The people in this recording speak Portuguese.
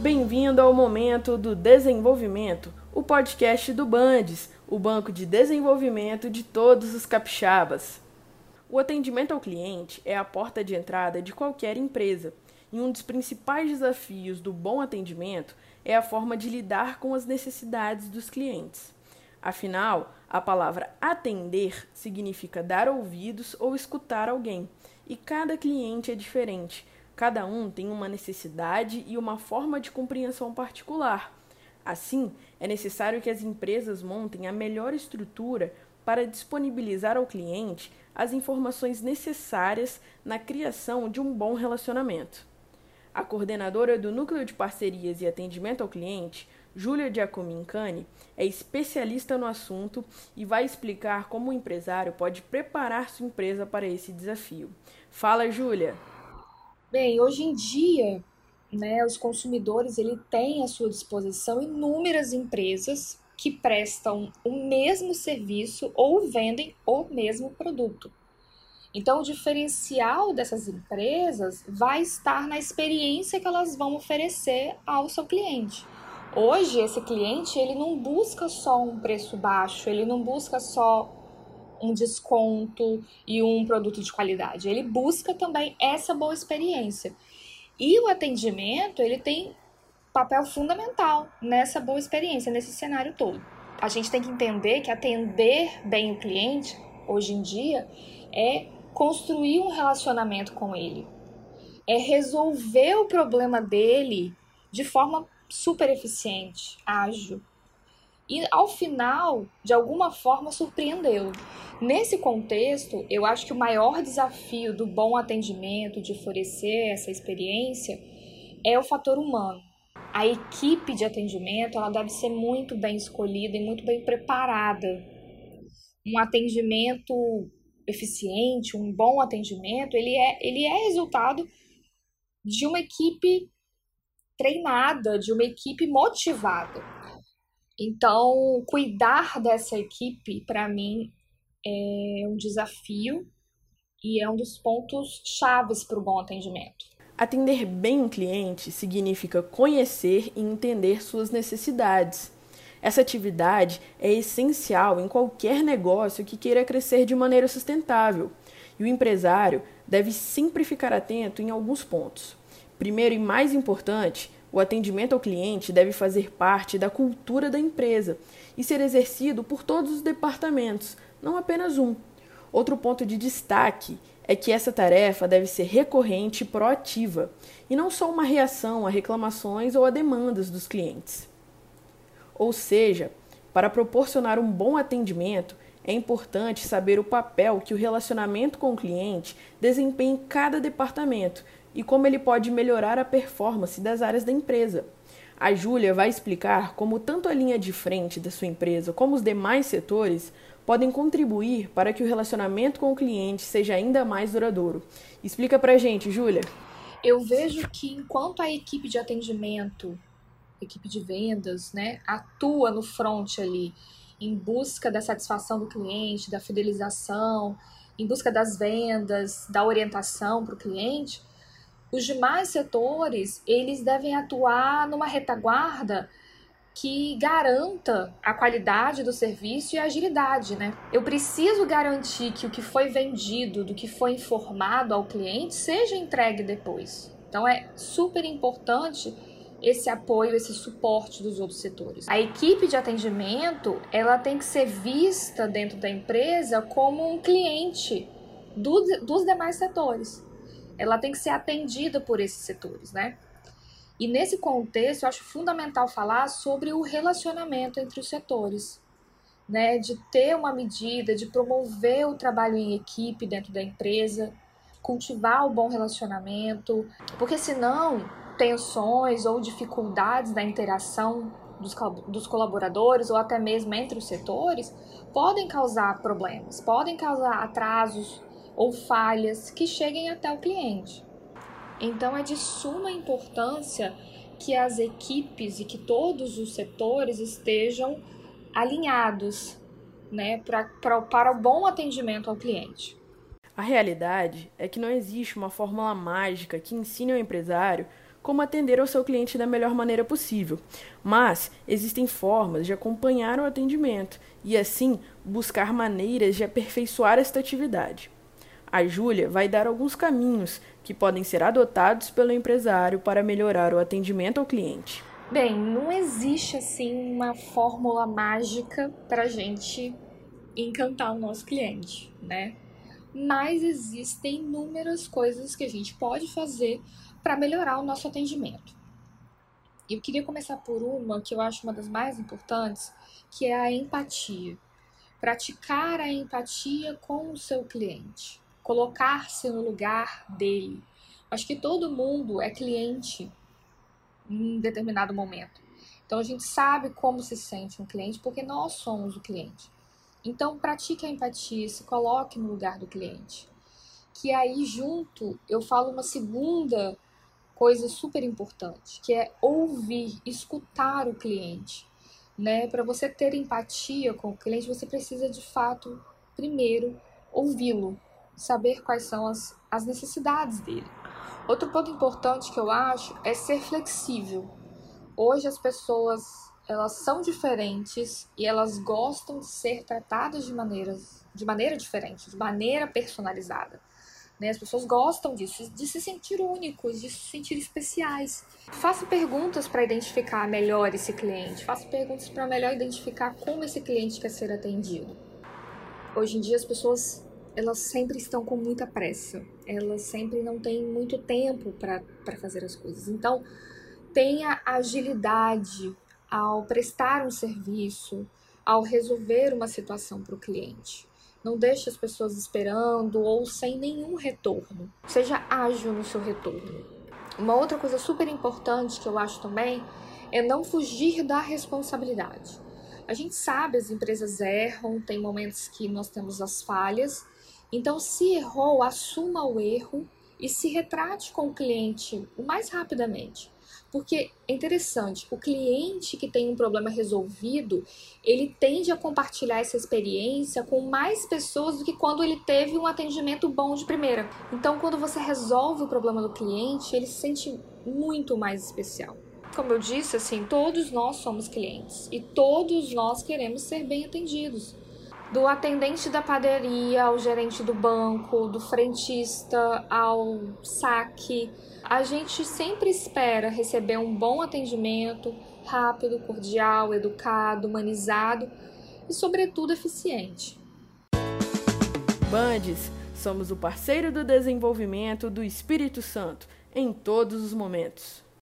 Bem-vindo ao momento do desenvolvimento, o podcast do Bandes, o banco de desenvolvimento de todos os capixabas. O atendimento ao cliente é a porta de entrada de qualquer empresa, e um dos principais desafios do bom atendimento é a forma de lidar com as necessidades dos clientes. Afinal, a palavra atender significa dar ouvidos ou escutar alguém, e cada cliente é diferente. Cada um tem uma necessidade e uma forma de compreensão particular. Assim, é necessário que as empresas montem a melhor estrutura para disponibilizar ao cliente as informações necessárias na criação de um bom relacionamento. A coordenadora do Núcleo de Parcerias e Atendimento ao Cliente, Júlia Giacomincani, é especialista no assunto e vai explicar como o empresário pode preparar sua empresa para esse desafio. Fala, Júlia! Bem, hoje em dia, né, os consumidores ele têm à sua disposição inúmeras empresas que prestam o mesmo serviço ou vendem o mesmo produto. Então, o diferencial dessas empresas vai estar na experiência que elas vão oferecer ao seu cliente. Hoje, esse cliente ele não busca só um preço baixo, ele não busca só um desconto e um produto de qualidade. Ele busca também essa boa experiência. E o atendimento, ele tem papel fundamental nessa boa experiência, nesse cenário todo. A gente tem que entender que atender bem o cliente, hoje em dia, é construir um relacionamento com ele, é resolver o problema dele de forma super eficiente, ágil. E ao final, de alguma forma, surpreendeu. Nesse contexto, eu acho que o maior desafio do bom atendimento, de oferecer essa experiência, é o fator humano. A equipe de atendimento ela deve ser muito bem escolhida e muito bem preparada. Um atendimento eficiente, um bom atendimento, ele é, ele é resultado de uma equipe treinada, de uma equipe motivada. Então, cuidar dessa equipe, para mim, é um desafio e é um dos pontos chaves para o bom atendimento. Atender bem um cliente significa conhecer e entender suas necessidades essa atividade é essencial em qualquer negócio que queira crescer de maneira sustentável, e o empresário deve sempre ficar atento em alguns pontos. Primeiro e mais importante, o atendimento ao cliente deve fazer parte da cultura da empresa e ser exercido por todos os departamentos, não apenas um. Outro ponto de destaque é que essa tarefa deve ser recorrente e proativa, e não só uma reação a reclamações ou a demandas dos clientes. Ou seja, para proporcionar um bom atendimento, é importante saber o papel que o relacionamento com o cliente desempenha em cada departamento e como ele pode melhorar a performance das áreas da empresa. A Júlia vai explicar como tanto a linha de frente da sua empresa como os demais setores podem contribuir para que o relacionamento com o cliente seja ainda mais duradouro. Explica pra gente, Júlia. Eu vejo que enquanto a equipe de atendimento equipe de vendas, né, atua no front ali em busca da satisfação do cliente, da fidelização, em busca das vendas, da orientação para o cliente, os demais setores eles devem atuar numa retaguarda que garanta a qualidade do serviço e a agilidade, né? Eu preciso garantir que o que foi vendido, do que foi informado ao cliente, seja entregue depois. Então é super importante esse apoio, esse suporte dos outros setores. A equipe de atendimento, ela tem que ser vista dentro da empresa como um cliente do, dos demais setores. Ela tem que ser atendida por esses setores, né? E nesse contexto, eu acho fundamental falar sobre o relacionamento entre os setores, né? De ter uma medida, de promover o trabalho em equipe dentro da empresa, cultivar o bom relacionamento, porque senão tensões ou dificuldades da interação dos, dos colaboradores ou até mesmo entre os setores podem causar problemas, podem causar atrasos ou falhas que cheguem até o cliente. Então é de suma importância que as equipes e que todos os setores estejam alinhados né, pra, pra, para o bom atendimento ao cliente. A realidade é que não existe uma fórmula mágica que ensine ao empresário como atender ao seu cliente da melhor maneira possível. Mas existem formas de acompanhar o atendimento e, assim, buscar maneiras de aperfeiçoar esta atividade. A Júlia vai dar alguns caminhos que podem ser adotados pelo empresário para melhorar o atendimento ao cliente. Bem, não existe assim uma fórmula mágica para a gente encantar o nosso cliente, né? Mas existem inúmeras coisas que a gente pode fazer para melhorar o nosso atendimento. Eu queria começar por uma que eu acho uma das mais importantes, que é a empatia. Praticar a empatia com o seu cliente, colocar-se no lugar dele. Acho que todo mundo é cliente em determinado momento. Então a gente sabe como se sente um cliente porque nós somos o cliente. Então pratique a empatia, se coloque no lugar do cliente. Que aí junto eu falo uma segunda coisa super importante, que é ouvir, escutar o cliente. Né? Para você ter empatia com o cliente, você precisa de fato primeiro ouvi-lo, saber quais são as, as necessidades dele. Outro ponto importante que eu acho é ser flexível. Hoje as pessoas elas são diferentes e elas gostam de ser tratadas de maneiras de maneira diferente, de maneira personalizada. Né? As pessoas gostam disso, de se sentir únicos, de se sentir especiais. Faça perguntas para identificar melhor esse cliente, faça perguntas para melhor identificar como esse cliente quer ser atendido. Hoje em dia as pessoas elas sempre estão com muita pressa, elas sempre não têm muito tempo para fazer as coisas. Então, tenha agilidade ao prestar um serviço, ao resolver uma situação para o cliente. Não deixe as pessoas esperando ou sem nenhum retorno. Seja ágil no seu retorno. Uma outra coisa super importante que eu acho também é não fugir da responsabilidade. A gente sabe, as empresas erram, tem momentos que nós temos as falhas, então, se errou, assuma o erro e se retrate com o cliente o mais rapidamente. Porque é interessante, o cliente que tem um problema resolvido, ele tende a compartilhar essa experiência com mais pessoas do que quando ele teve um atendimento bom de primeira. Então, quando você resolve o problema do cliente, ele se sente muito mais especial. Como eu disse, assim, todos nós somos clientes e todos nós queremos ser bem atendidos do atendente da padaria ao gerente do banco, do frentista ao saque. A gente sempre espera receber um bom atendimento, rápido, cordial, educado, humanizado e, sobretudo, eficiente. Bandes, somos o parceiro do desenvolvimento do Espírito Santo em todos os momentos.